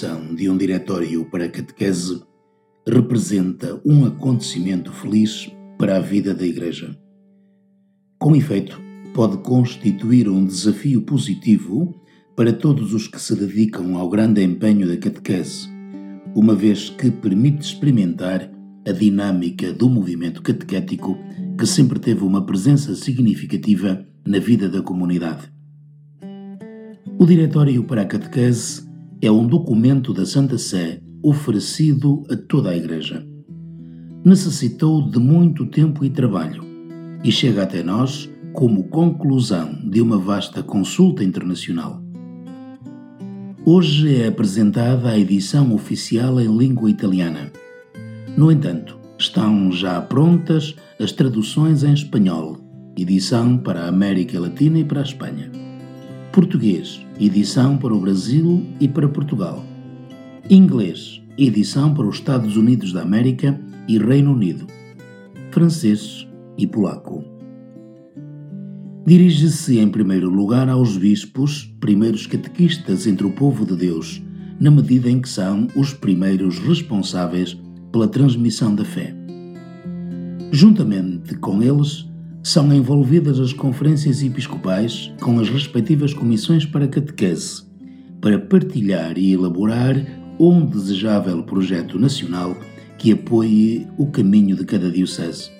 De um diretório para a catequese representa um acontecimento feliz para a vida da Igreja. Com efeito, pode constituir um desafio positivo para todos os que se dedicam ao grande empenho da catequese, uma vez que permite experimentar a dinâmica do movimento catequético que sempre teve uma presença significativa na vida da comunidade. O Diretório para a Catequese é um documento da Santa Sé oferecido a toda a Igreja. Necessitou de muito tempo e trabalho e chega até nós como conclusão de uma vasta consulta internacional. Hoje é apresentada a edição oficial em língua italiana. No entanto, estão já prontas as traduções em espanhol, edição para a América Latina e para a Espanha. Português, edição para o Brasil e para Portugal. Inglês, edição para os Estados Unidos da América e Reino Unido. Francês e polaco. Dirige-se em primeiro lugar aos bispos, primeiros catequistas entre o povo de Deus, na medida em que são os primeiros responsáveis pela transmissão da fé. Juntamente com eles, são envolvidas as conferências episcopais com as respectivas comissões para catequese, para partilhar e elaborar um desejável projeto nacional que apoie o caminho de cada diocese.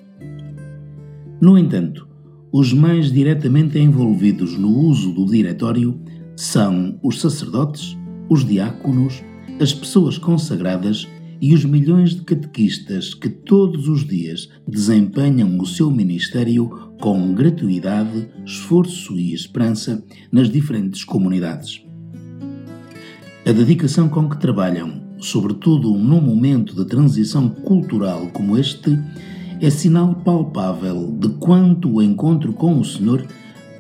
No entanto, os mais diretamente envolvidos no uso do diretório são os sacerdotes, os diáconos, as pessoas consagradas e os milhões de catequistas que todos os dias desempenham o seu ministério com gratuidade, esforço e esperança nas diferentes comunidades. A dedicação com que trabalham, sobretudo num momento de transição cultural como este, é sinal palpável de quanto o encontro com o Senhor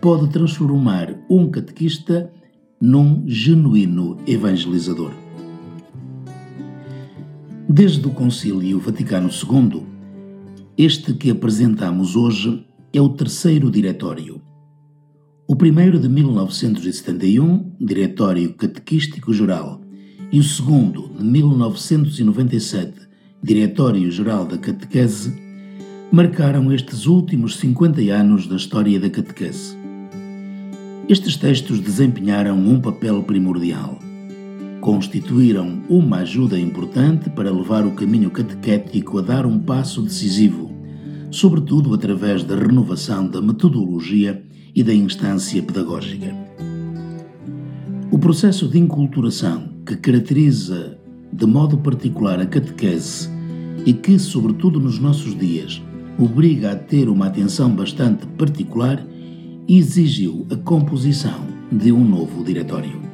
pode transformar um catequista num genuíno evangelizador. Desde o Concílio Vaticano II, este que apresentamos hoje é o terceiro diretório. O primeiro de 1971, Diretório Catequístico Geral, e o segundo de 1997, Diretório Geral da Catequese, marcaram estes últimos 50 anos da história da catequese. Estes textos desempenharam um papel primordial constituíram uma ajuda importante para levar o caminho catequético a dar um passo decisivo, sobretudo através da renovação da metodologia e da instância pedagógica. O processo de inculturação que caracteriza de modo particular a catequese e que, sobretudo nos nossos dias, obriga a ter uma atenção bastante particular, exigiu a composição de um novo diretório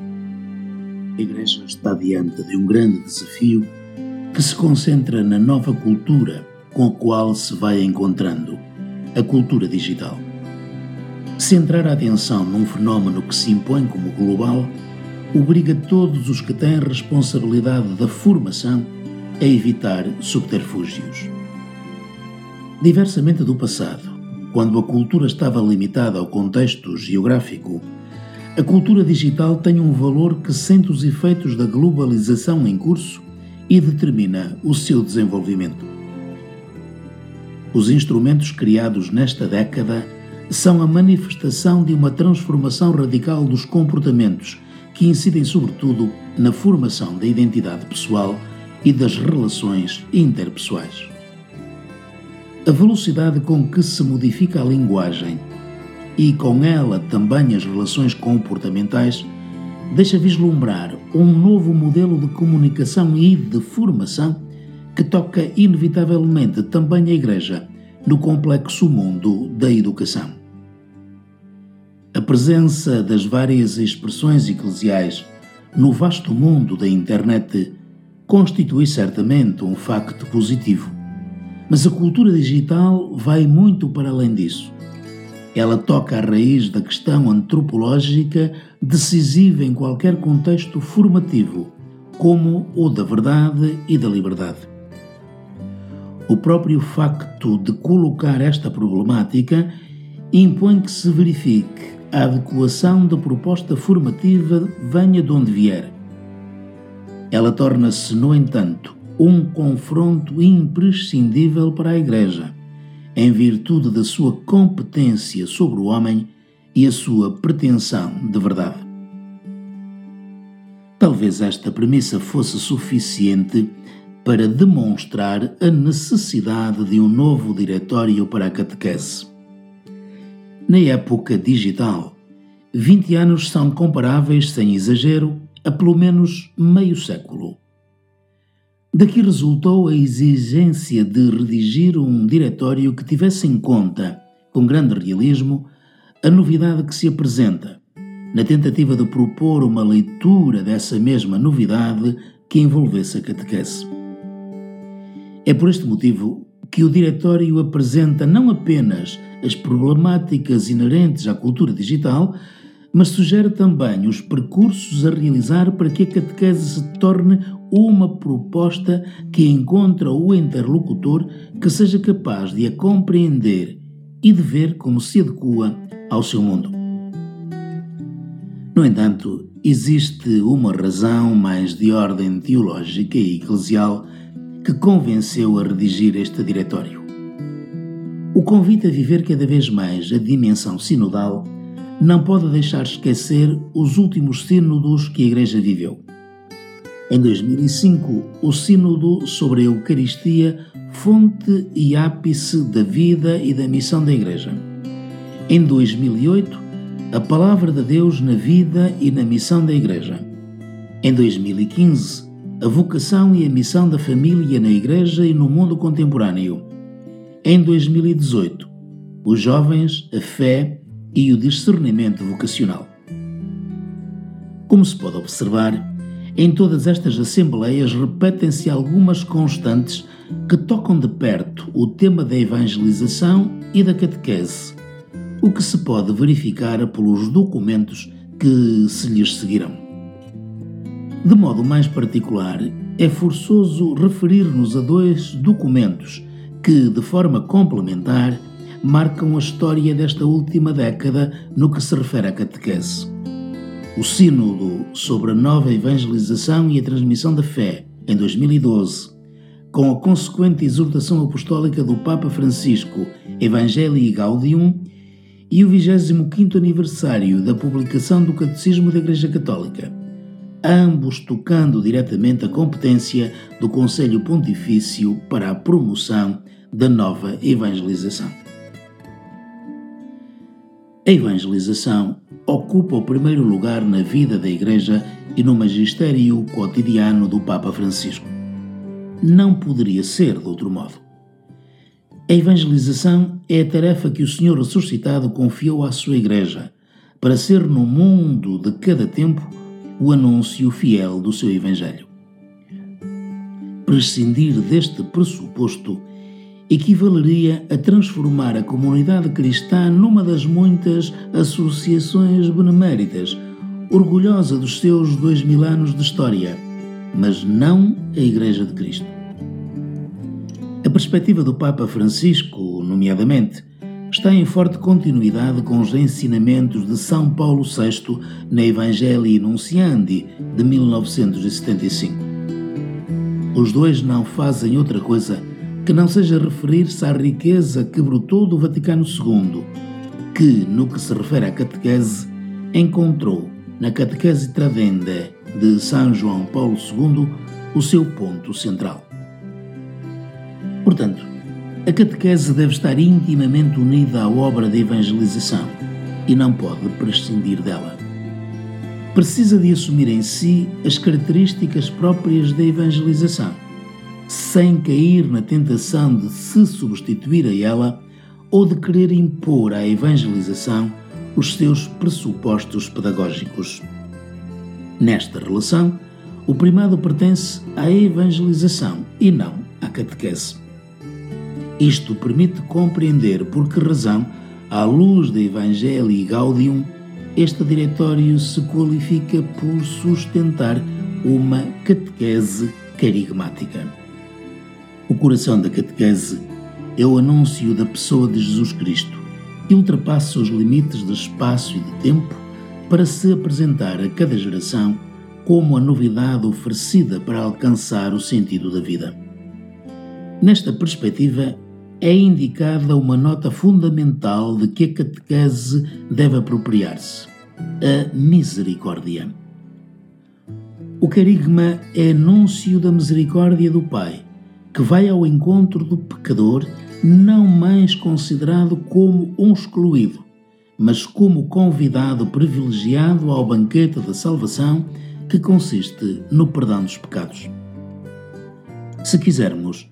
a Igreja está diante de um grande desafio que se concentra na nova cultura com a qual se vai encontrando a cultura digital. Centrar a atenção num fenómeno que se impõe como global obriga todos os que têm responsabilidade da formação a evitar subterfúgios. Diversamente do passado, quando a cultura estava limitada ao contexto geográfico a cultura digital tem um valor que sente os efeitos da globalização em curso e determina o seu desenvolvimento. Os instrumentos criados nesta década são a manifestação de uma transformação radical dos comportamentos que incidem sobretudo na formação da identidade pessoal e das relações interpessoais. A velocidade com que se modifica a linguagem e com ela também as relações comportamentais, deixa vislumbrar um novo modelo de comunicação e de formação que toca inevitavelmente também a Igreja no complexo mundo da educação. A presença das várias expressões eclesiais no vasto mundo da internet constitui certamente um facto positivo, mas a cultura digital vai muito para além disso ela toca a raiz da questão antropológica decisiva em qualquer contexto formativo, como o da verdade e da liberdade. O próprio facto de colocar esta problemática impõe que se verifique a adequação da proposta formativa venha de onde vier. ela torna-se, no entanto, um confronto imprescindível para a Igreja, em virtude da sua competência sobre o homem e a sua pretensão de verdade. Talvez esta premissa fosse suficiente para demonstrar a necessidade de um novo diretório para a catequese. Na época digital, 20 anos são comparáveis, sem exagero, a pelo menos meio século. Daqui resultou a exigência de redigir um diretório que tivesse em conta, com grande realismo, a novidade que se apresenta, na tentativa de propor uma leitura dessa mesma novidade que envolvesse a catequese. É por este motivo que o Diretório apresenta não apenas as problemáticas inerentes à cultura digital, mas sugere também os percursos a realizar para que a catequese se torne uma proposta que encontra o interlocutor que seja capaz de a compreender e de ver como se adequa ao seu mundo. No entanto, existe uma razão mais de ordem teológica e eclesial que convenceu a redigir este diretório. O convite a viver cada vez mais a dimensão sinodal não pode deixar esquecer os últimos sínodos que a Igreja viveu. Em 2005, o Sínodo sobre a Eucaristia, fonte e ápice da vida e da missão da Igreja. Em 2008, a Palavra de Deus na vida e na missão da Igreja. Em 2015, a vocação e a missão da família na Igreja e no mundo contemporâneo. Em 2018, os jovens, a fé e o discernimento vocacional. Como se pode observar, em todas estas assembleias repetem-se algumas constantes que tocam de perto o tema da evangelização e da catequese, o que se pode verificar pelos documentos que se lhes seguirão. De modo mais particular, é forçoso referir-nos a dois documentos que, de forma complementar, marcam a história desta última década no que se refere à catequese. O Sínodo sobre a nova evangelização e a transmissão da fé, em 2012, com a consequente exortação apostólica do Papa Francisco, Evangelii Gaudium, e o 25º aniversário da publicação do Catecismo da Igreja Católica, ambos tocando diretamente a competência do Conselho Pontifício para a promoção da nova evangelização. A evangelização ocupa o primeiro lugar na vida da Igreja e no magistério cotidiano do Papa Francisco. Não poderia ser de outro modo. A evangelização é a tarefa que o Senhor ressuscitado confiou à sua Igreja, para ser no mundo de cada tempo o anúncio fiel do seu Evangelho. Prescindir deste pressuposto equivaleria a transformar a comunidade cristã numa das muitas associações beneméritas, orgulhosa dos seus dois mil anos de história, mas não a Igreja de Cristo. A perspectiva do Papa Francisco, nomeadamente, está em forte continuidade com os ensinamentos de São Paulo VI na Evangelii Nunciandi de 1975. Os dois não fazem outra coisa que não seja referir-se à riqueza que brotou do Vaticano II, que, no que se refere à catequese, encontrou na Catequese Tradende de São João Paulo II o seu ponto central. Portanto, a catequese deve estar intimamente unida à obra de evangelização e não pode prescindir dela. Precisa de assumir em si as características próprias da evangelização, sem cair na tentação de se substituir a ela ou de querer impor à evangelização os seus pressupostos pedagógicos. Nesta relação, o primado pertence à evangelização e não à catequese. Isto permite compreender por que razão, à luz da Evangelii Gaudium, este diretório se qualifica por sustentar uma catequese carigmática. O coração da catequese é o anúncio da pessoa de Jesus Cristo, que ultrapassa os limites de espaço e de tempo para se apresentar a cada geração como a novidade oferecida para alcançar o sentido da vida. Nesta perspectiva, é indicada uma nota fundamental de que a catequese deve apropriar-se: a misericórdia. O carigma é anúncio da misericórdia do Pai, que vai ao encontro do pecador, não mais considerado como um excluído, mas como convidado privilegiado ao banquete da salvação, que consiste no perdão dos pecados. Se quisermos,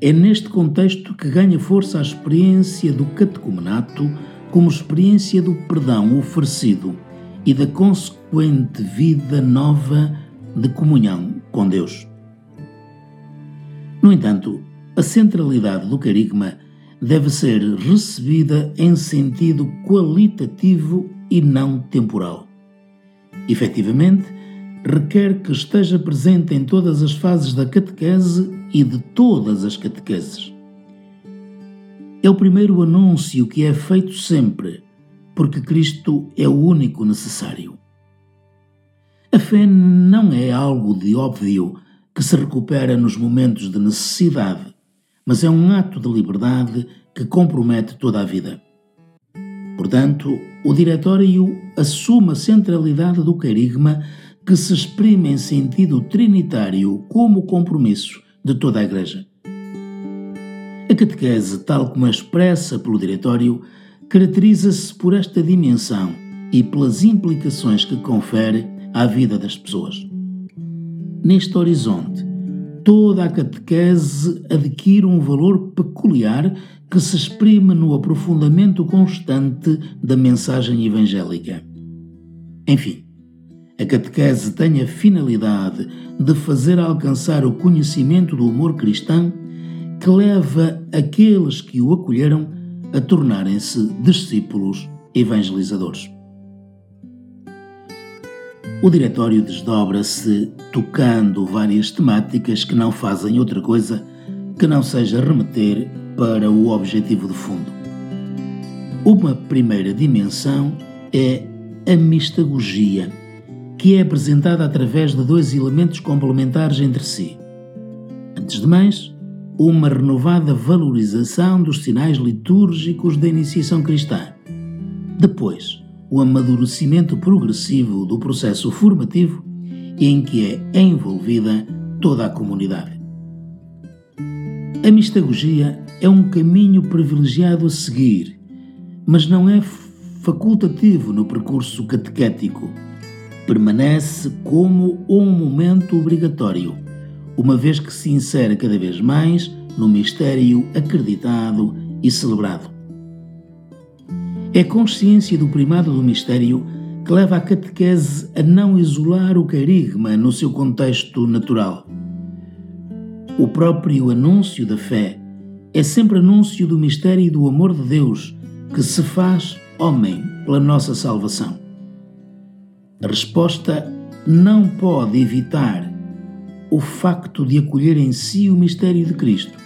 é neste contexto que ganha força a experiência do catecumenato como experiência do perdão oferecido e da consequente vida nova de comunhão com Deus. No entanto, a centralidade do carigma deve ser recebida em sentido qualitativo e não temporal. Efetivamente, requer que esteja presente em todas as fases da catequese e de todas as catequeses. É o primeiro anúncio que é feito sempre, porque Cristo é o único necessário. A fé não é algo de óbvio que se recupera nos momentos de necessidade, mas é um ato de liberdade que compromete toda a vida. Portanto, o Diretório assume a centralidade do carigma que se exprime em sentido trinitário como compromisso de toda a Igreja. A catequese, tal como é expressa pelo Diretório, caracteriza-se por esta dimensão e pelas implicações que confere à vida das pessoas. Neste horizonte, toda a catequese adquire um valor peculiar que se exprime no aprofundamento constante da mensagem evangélica. Enfim, a catequese tem a finalidade de fazer alcançar o conhecimento do amor cristão que leva aqueles que o acolheram a tornarem-se discípulos evangelizadores. O diretório desdobra-se tocando várias temáticas que não fazem outra coisa que não seja remeter para o objetivo de fundo. Uma primeira dimensão é a mistagogia que é apresentada através de dois elementos complementares entre si. Antes de mais, uma renovada valorização dos sinais litúrgicos da iniciação cristã. Depois, o amadurecimento progressivo do processo formativo em que é envolvida toda a comunidade. A mistagogia é um caminho privilegiado a seguir, mas não é facultativo no percurso catequético permanece como um momento obrigatório, uma vez que se insere cada vez mais no mistério acreditado e celebrado. É consciência do primado do mistério que leva a catequese a não isolar o carigma no seu contexto natural. O próprio anúncio da fé é sempre anúncio do mistério e do amor de Deus que se faz homem pela nossa salvação. A resposta não pode evitar o facto de acolher em si o mistério de Cristo,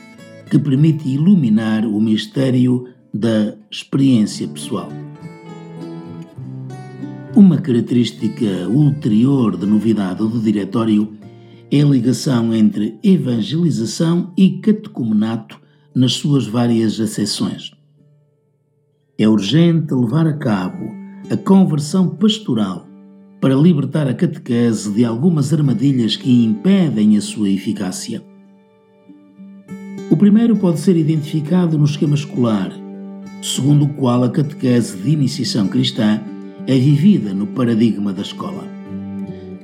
que permite iluminar o mistério da experiência pessoal. Uma característica ulterior de novidade do diretório é a ligação entre evangelização e catecumenato nas suas várias acessões. É urgente levar a cabo a conversão pastoral para libertar a catequese de algumas armadilhas que impedem a sua eficácia. O primeiro pode ser identificado no esquema escolar, segundo o qual a catequese de iniciação cristã é vivida no paradigma da escola.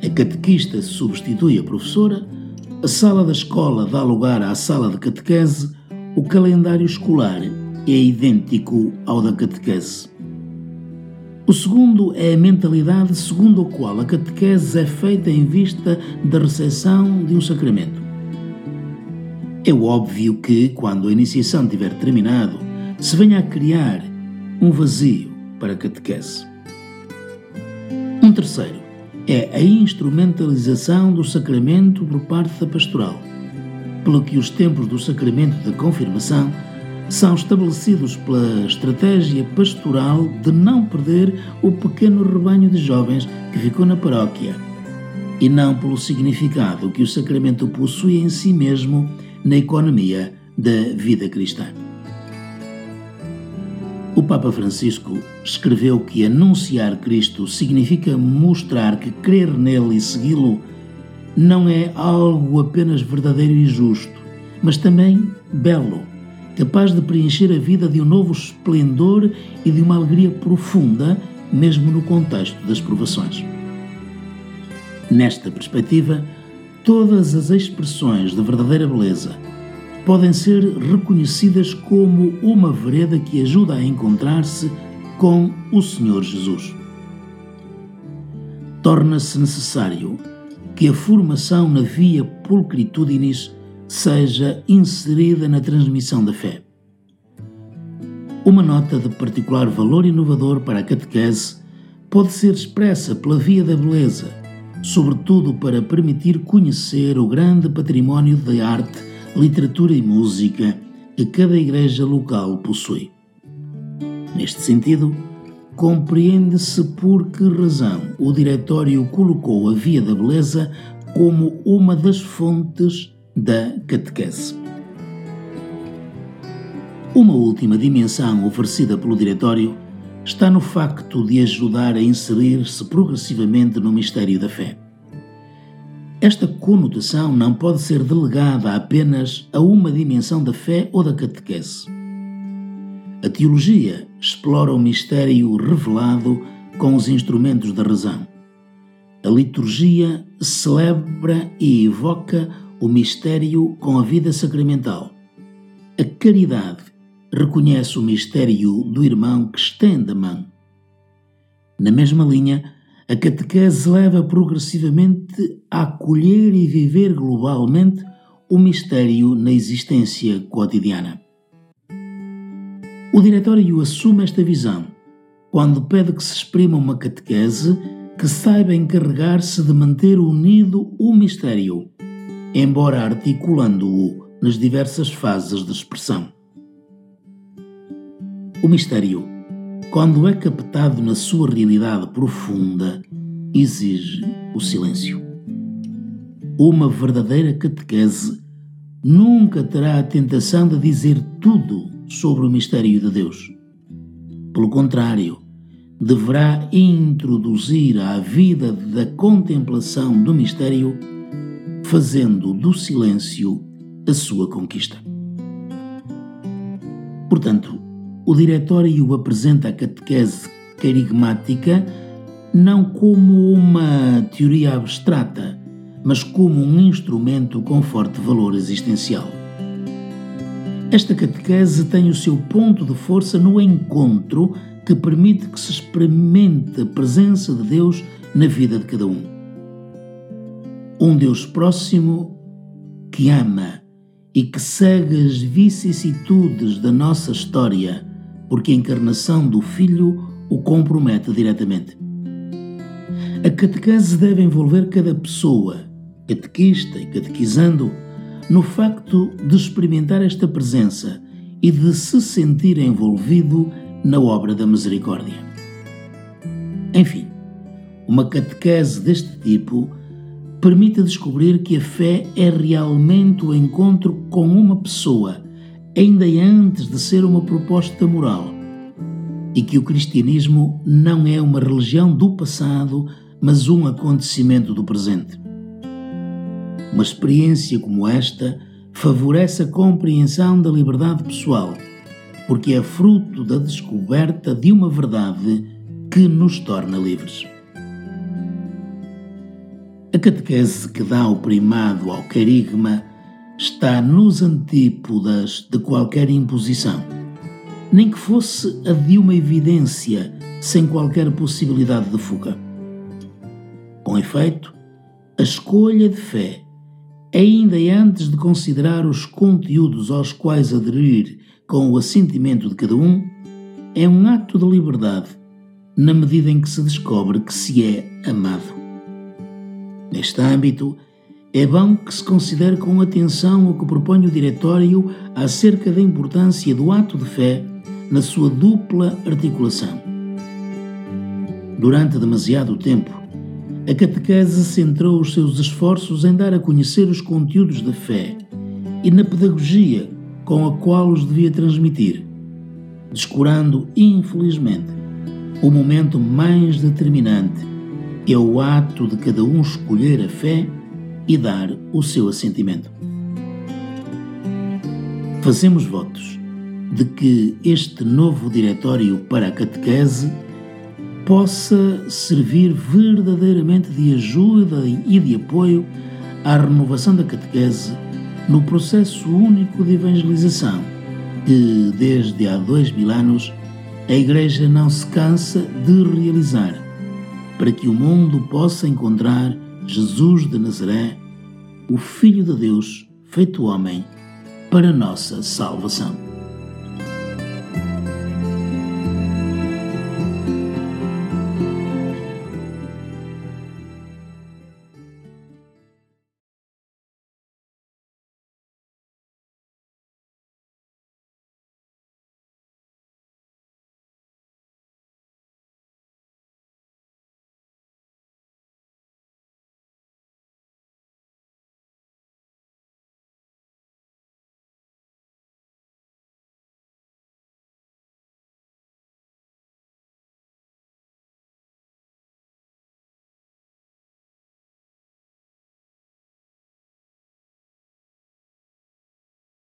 A catequista substitui a professora, a sala da escola dá lugar à sala de catequese, o calendário escolar é idêntico ao da catequese. O segundo é a mentalidade segundo a qual a catequese é feita em vista da recepção de um sacramento. É óbvio que, quando a iniciação tiver terminado, se venha a criar um vazio para a catequese. Um terceiro é a instrumentalização do sacramento por parte da pastoral, pelo que os tempos do sacramento da confirmação são estabelecidos pela estratégia pastoral de não perder o pequeno rebanho de jovens que ficou na paróquia, e não pelo significado que o sacramento possui em si mesmo na economia da vida cristã. O Papa Francisco escreveu que anunciar Cristo significa mostrar que crer nele e segui-lo não é algo apenas verdadeiro e justo, mas também belo, capaz de preencher a vida de um novo esplendor e de uma alegria profunda, mesmo no contexto das provações. Nesta perspectiva, todas as expressões de verdadeira beleza podem ser reconhecidas como uma vereda que ajuda a encontrar-se com o Senhor Jesus. Torna-se necessário que a formação na via pulcritudinis seja inserida na transmissão da fé. Uma nota de particular valor inovador para a catequese pode ser expressa pela via da beleza, sobretudo para permitir conhecer o grande património de arte, literatura e música que cada igreja local possui. Neste sentido, compreende-se por que razão o Diretório colocou a Via da Beleza como uma das fontes da catequese. Uma última dimensão oferecida pelo Diretório está no facto de ajudar a inserir-se progressivamente no mistério da fé. Esta conotação não pode ser delegada apenas a uma dimensão da fé ou da catequese. A teologia explora o mistério revelado com os instrumentos da razão. A liturgia celebra e evoca o mistério com a vida sacramental. A caridade reconhece o mistério do irmão que estende a mão. Na mesma linha, a catequese leva progressivamente a acolher e viver globalmente o mistério na existência cotidiana. O Diretório assume esta visão quando pede que se exprima uma catequese que saiba encarregar-se de manter unido o mistério embora articulando-o nas diversas fases de expressão. O mistério, quando é captado na sua realidade profunda, exige o silêncio. Uma verdadeira catequese nunca terá a tentação de dizer tudo sobre o mistério de Deus. Pelo contrário, deverá introduzir à vida da contemplação do mistério fazendo do silêncio a sua conquista. Portanto, o Diretório apresenta a catequese carigmática não como uma teoria abstrata, mas como um instrumento com forte valor existencial. Esta catequese tem o seu ponto de força no encontro que permite que se experimente a presença de Deus na vida de cada um um Deus próximo que ama e que segue as vicissitudes da nossa história, porque a encarnação do Filho o compromete diretamente. A catequese deve envolver cada pessoa, catequista e catequizando, no facto de experimentar esta presença e de se sentir envolvido na obra da misericórdia. Enfim, uma catequese deste tipo permite descobrir que a fé é realmente o encontro com uma pessoa, ainda antes de ser uma proposta moral, e que o cristianismo não é uma religião do passado, mas um acontecimento do presente. Uma experiência como esta favorece a compreensão da liberdade pessoal, porque é fruto da descoberta de uma verdade que nos torna livres. A catequese que dá o primado ao carigma está nos antípodas de qualquer imposição, nem que fosse a de uma evidência sem qualquer possibilidade de fuga. Com efeito, a escolha de fé, ainda antes de considerar os conteúdos aos quais aderir com o assentimento de cada um, é um ato de liberdade, na medida em que se descobre que se é amado. Neste âmbito, é bom que se considere com atenção o que propõe o Diretório acerca da importância do ato de fé na sua dupla articulação. Durante demasiado tempo, a catequese centrou os seus esforços em dar a conhecer os conteúdos da fé e na pedagogia com a qual os devia transmitir, descurando, infelizmente, o momento mais determinante, que é o ato de cada um escolher a fé e dar o seu assentimento. Fazemos votos de que este novo diretório para a catequese possa servir verdadeiramente de ajuda e de apoio à renovação da catequese no processo único de evangelização que, desde há dois mil anos, a Igreja não se cansa de realizar, para que o mundo possa encontrar Jesus de Nazaré, o Filho de Deus, feito homem, para nossa salvação.